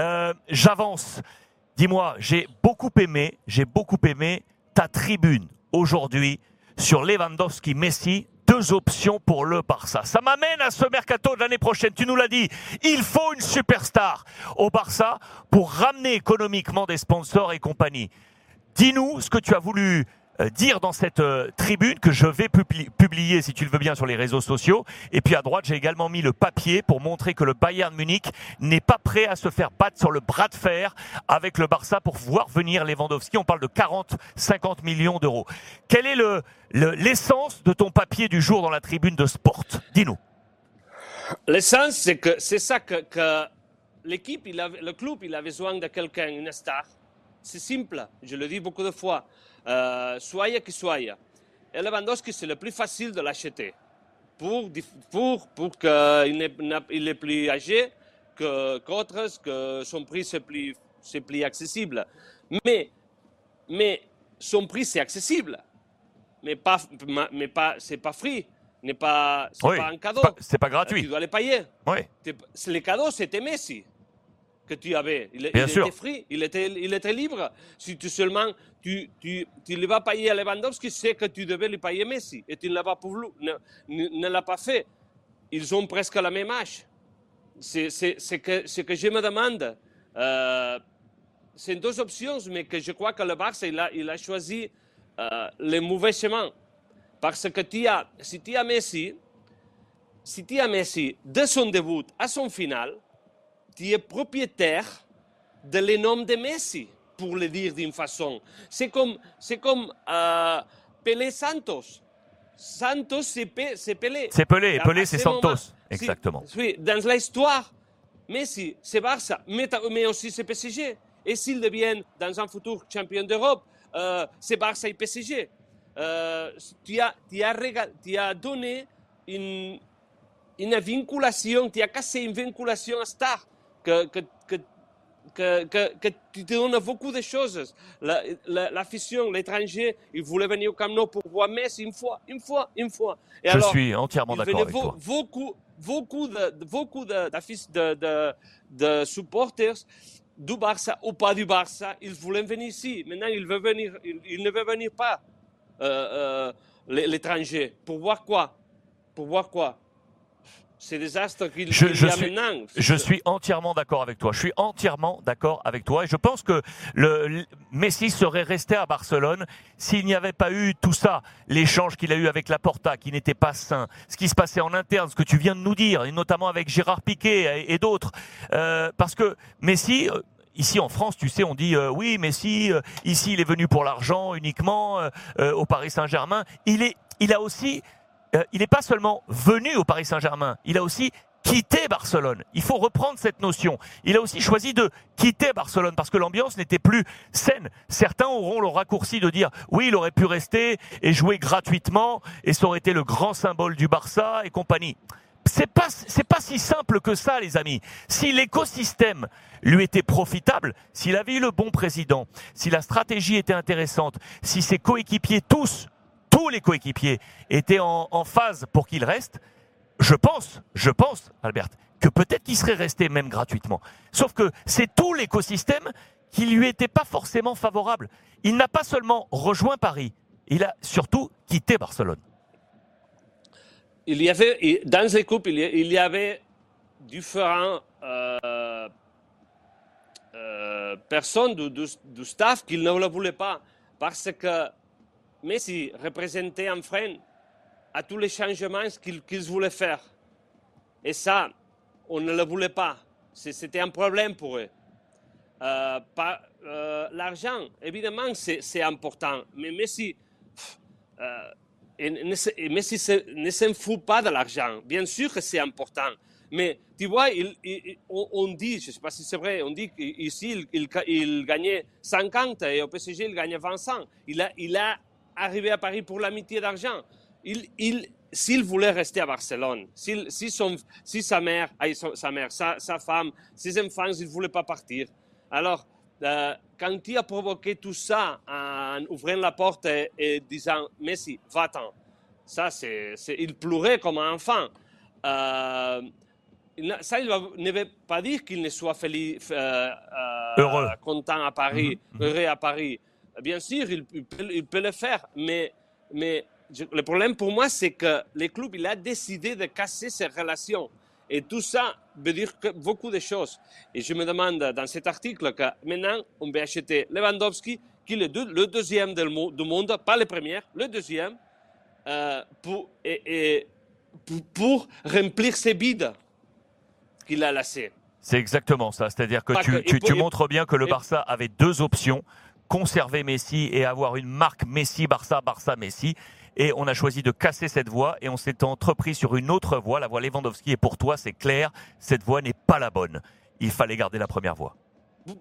Euh, J'avance. Dis-moi, j'ai beaucoup aimé, j'ai beaucoup aimé ta tribune aujourd'hui sur Lewandowski, Messi, deux options pour le Barça. Ça m'amène à ce mercato de l'année prochaine. Tu nous l'as dit, il faut une superstar au Barça pour ramener économiquement des sponsors et compagnie. Dis-nous ce que tu as voulu dire dans cette euh, tribune que je vais publier, si tu le veux bien, sur les réseaux sociaux. Et puis à droite, j'ai également mis le papier pour montrer que le Bayern Munich n'est pas prêt à se faire battre sur le bras de fer avec le Barça pour voir venir Lewandowski. On parle de 40, 50 millions d'euros. Quelle est le l'essence de ton papier du jour dans la tribune de Sport? Dis-nous. L'essence, c'est que c'est ça que l'équipe, le club, il a besoin de quelqu'un, une star. C'est simple, je le dis beaucoup de fois. Euh, soit qui soit. Et Lewandowski, c'est le plus facile de l'acheter pour, pour, pour qu'il il est plus âgé qu'autres, que, son prix c'est plus, plus accessible. Mais, mais son prix c'est accessible, mais pas, mais pas, c'est pas free, n'est pas, c'est pas un cadeau. C'est pas, gratuit. Tu dois les payer. Oui. Les cadeaux c'était Messi que tu avais. Il, était free, il était, il était libre. Si tu seulement tu, tu, tu le vas payer à Lewandowski, c'est que tu devais lui payer Messi. Et tu ne l'as pas, ne, ne, l'as pas fait. Ils ont presque la même âge. C'est ce que, que je me demande. Euh, c'est deux options, mais que je crois que le Barça, il a, il a choisi euh, le mauvais chemin. Parce que tu as, si tu as Messi, si tu as Messi de son début à son final, tu es propriétaire de l'énorme de Messi, pour le dire d'une façon. C'est comme, c'est comme euh, Pelé Santos. Santos, c'est Pelé. C'est Pelé, Pelé, c'est Santos. Exactement. Oui, dans l'histoire, Messi, c'est Barça, mais, aussi c'est PSG. Et s'ils deviennent dans un futur champion d'Europe, euh, c'est Barça et PSG. Euh, tu, as, tu, as tu as donné une, une vinculation, tu as cassé une vinculation à Star que, que, que, que, que, tu te donnes beaucoup de choses. L'afición, la, l'étranger, il voulait venir au Camp Nou pour voir Messi une fois, une fois, une fois. Et Je suis entièrement d'accord avec toi. Beaucoup, beaucoup de, beaucoup de, de, de, de, supporters du Barça ou pas du Barça, ils voulaient venir ici. Maintenant, ils, veulent venir, ils, ne veulent venir pas, euh, euh, l'étranger. Pour voir quoi? Pour voir quoi? C'est désastre qu'il je, je, suis, je suis entièrement d'accord avec toi. Je suis entièrement d'accord avec toi. Et je pense que le, Messi serait resté à Barcelone s'il n'y avait pas eu tout ça. L'échange qu'il a eu avec Laporta, qui n'était pas sain. Ce qui se passait en interne, ce que tu viens de nous dire, et notamment avec Gérard Piquet et, d'autres. Euh, parce que Messi, euh, Ici en France, tu sais, on dit euh, oui, Messi, ici il est venu pour l'argent uniquement au Paris Saint-Germain. Il est, il a aussi euh, il n'est pas seulement venu au Paris Saint-Germain, il a aussi quitté Barcelone. Il faut reprendre cette notion. Il a aussi choisi de quitter Barcelone parce que l'ambiance n'était plus saine. Certains auront le raccourci de dire oui, il aurait pu rester et jouer gratuitement et ça aurait été le grand symbole du Barça et compagnie. C'est pas c'est pas si simple que ça, les amis. Si l'écosystème lui était profitable, s'il avait eu le bon président, si la stratégie était intéressante, si ses coéquipiers tous tous les coéquipiers étaient en, phase pour qu'il reste, je pense, je pense, Albert, que peut-être qu'il serait resté même gratuitement. Sauf que c'est tout l'écosystème qui lui était pas forcément favorable. Il n'a pas seulement rejoint Paris, il a surtout quitté Barcelone. Il y avait, dans les coupes, il y avait différents euh, euh, personnes du, staff qui ne le voulaient pas parce que Messi représentait un frein à tous les changements qu'ils voulaient faire. Et ça, on ne le voulait pas. C'était un problème pour eux. Euh, euh, l'argent, évidemment, c'est important. Mais Messi, euh, Messi ne s'en fout pas de l'argent. Bien sûr que c'est important. Mais tu vois, on, dit, je ne sais pas si c'est vrai, on dit qu'ici, il, gagnait 50 et au PSG, il gagnait 25. Il il a arrivé à Paris pour l'amitié d'argent. Il, il, s'il voulait rester à Barcelone, si, son, si sa mère, sa, mère sa, sa, femme, ses enfants, ils ne voulaient pas partir. Alors, euh, quand il a provoqué tout ça en ouvrant la porte et, disant Messi, va-t'en, ça, c'est, il pleurait comme un enfant. Euh, ça il ne veut pas dire qu'il ne soit feliz, euh, heureux. content à Paris, Mhm. heureux à Paris. Bien sûr, il, il peut, il peut le faire, mais, mais je- le problème pour moi, c'est que le club il a décidé de casser ces relations. Et tout ça veut dire que beaucoup de choses. Et je me demande dans cet article que maintenant, on va acheter Lewandowski, qui est le, deux- le deuxième du monde, pas le premier, le deuxième, euh, pour, et, et pour, pour remplir ces vides qu'il a laissés. C'est exactement ça. C'est-à-dire que Pas tu, que- montres bien que le Barça avait deux options conserver Messi et avoir une marque Messi, Barça, Barça, Messi. Et on a choisi de casser cette voie et on s'est entrepris sur une autre voie, la voie Lewandowski. Et pour toi, c'est clair, cette voie n'est pas la bonne. Il fallait garder la première voie.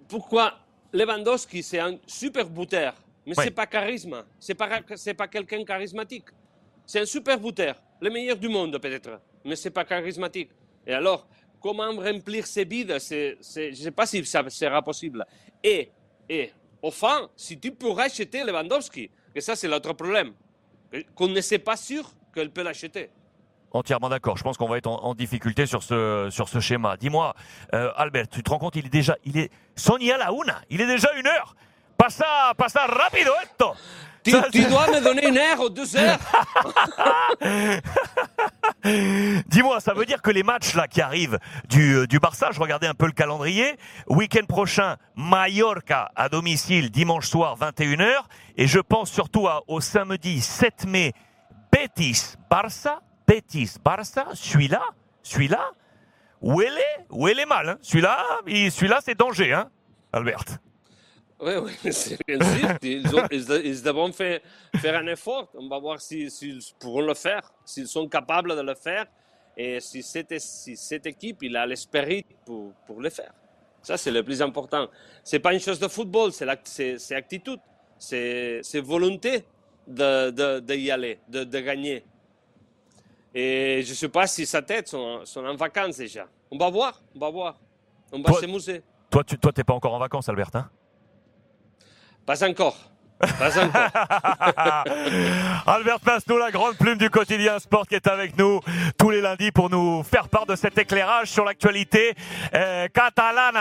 Pourquoi Lewandowski, c'est un super buteur, mais Ouais. c'est pas charisme. C'est pas, pas quelqu'un charismatique. C'est un super buteur, le meilleur du monde peut-être, mais c'est pas charismatique. Et alors, comment remplir ces c'est- Je ne sais pas si ça sera possible. Et, et, enfin, si tu pourrais acheter Lewandowski, et ça c'est l'autre problème, qu'on ne sait pas sûr qu'elle peut l'acheter. Entièrement d'accord. Je pense qu'on va être en, en difficulté sur ce, sur ce schéma. Dis-moi, euh, Albert, tu te rends compte, il est déjà, il est, Sonia la una, il est déjà une heure. Passa, passa rapido esto. Tu, Ça, tu dois me donner une heure ou deux heures Dis-moi, ça veut dire que les matchs là qui arrivent du, euh, du Barça, je regardais un peu le calendrier. Week-end prochain, Mallorca à domicile, dimanche soir 21h. Et je pense surtout au samedi 7 mai, Betis Barça, Betis Barça. Celui-là, celui-là, où elle est, où elle est mal. hein. Celui-là, il- celui-là c'est danger, hein, Albert. Oui, oui, c'est bien sûr. Ils, ont- ils- ils devront faire, faire un effort. On va voir si- s'ils pourront le faire, s'ils sont capables de le faire et si cette, si cette équipe il a l'esprit pour, pour le faire. Ça, c'est le plus important. C'est pas une chose de football, c'est l'act- c'est volonté de, de, de y aller, de, de gagner. Et je ne sais pas si sa tête sont, sont en vacances déjà. On va voir, on va voir. On va Toi- s'amuser. Toi, tu, toi, t'es pas encore en vacances, Albert, hein? Pas encore. Pas. Albert Pasnou, la grande plume du quotidien sport qui est avec nous tous les lundis pour nous faire part de cet éclairage sur l'actualité euh, catalane.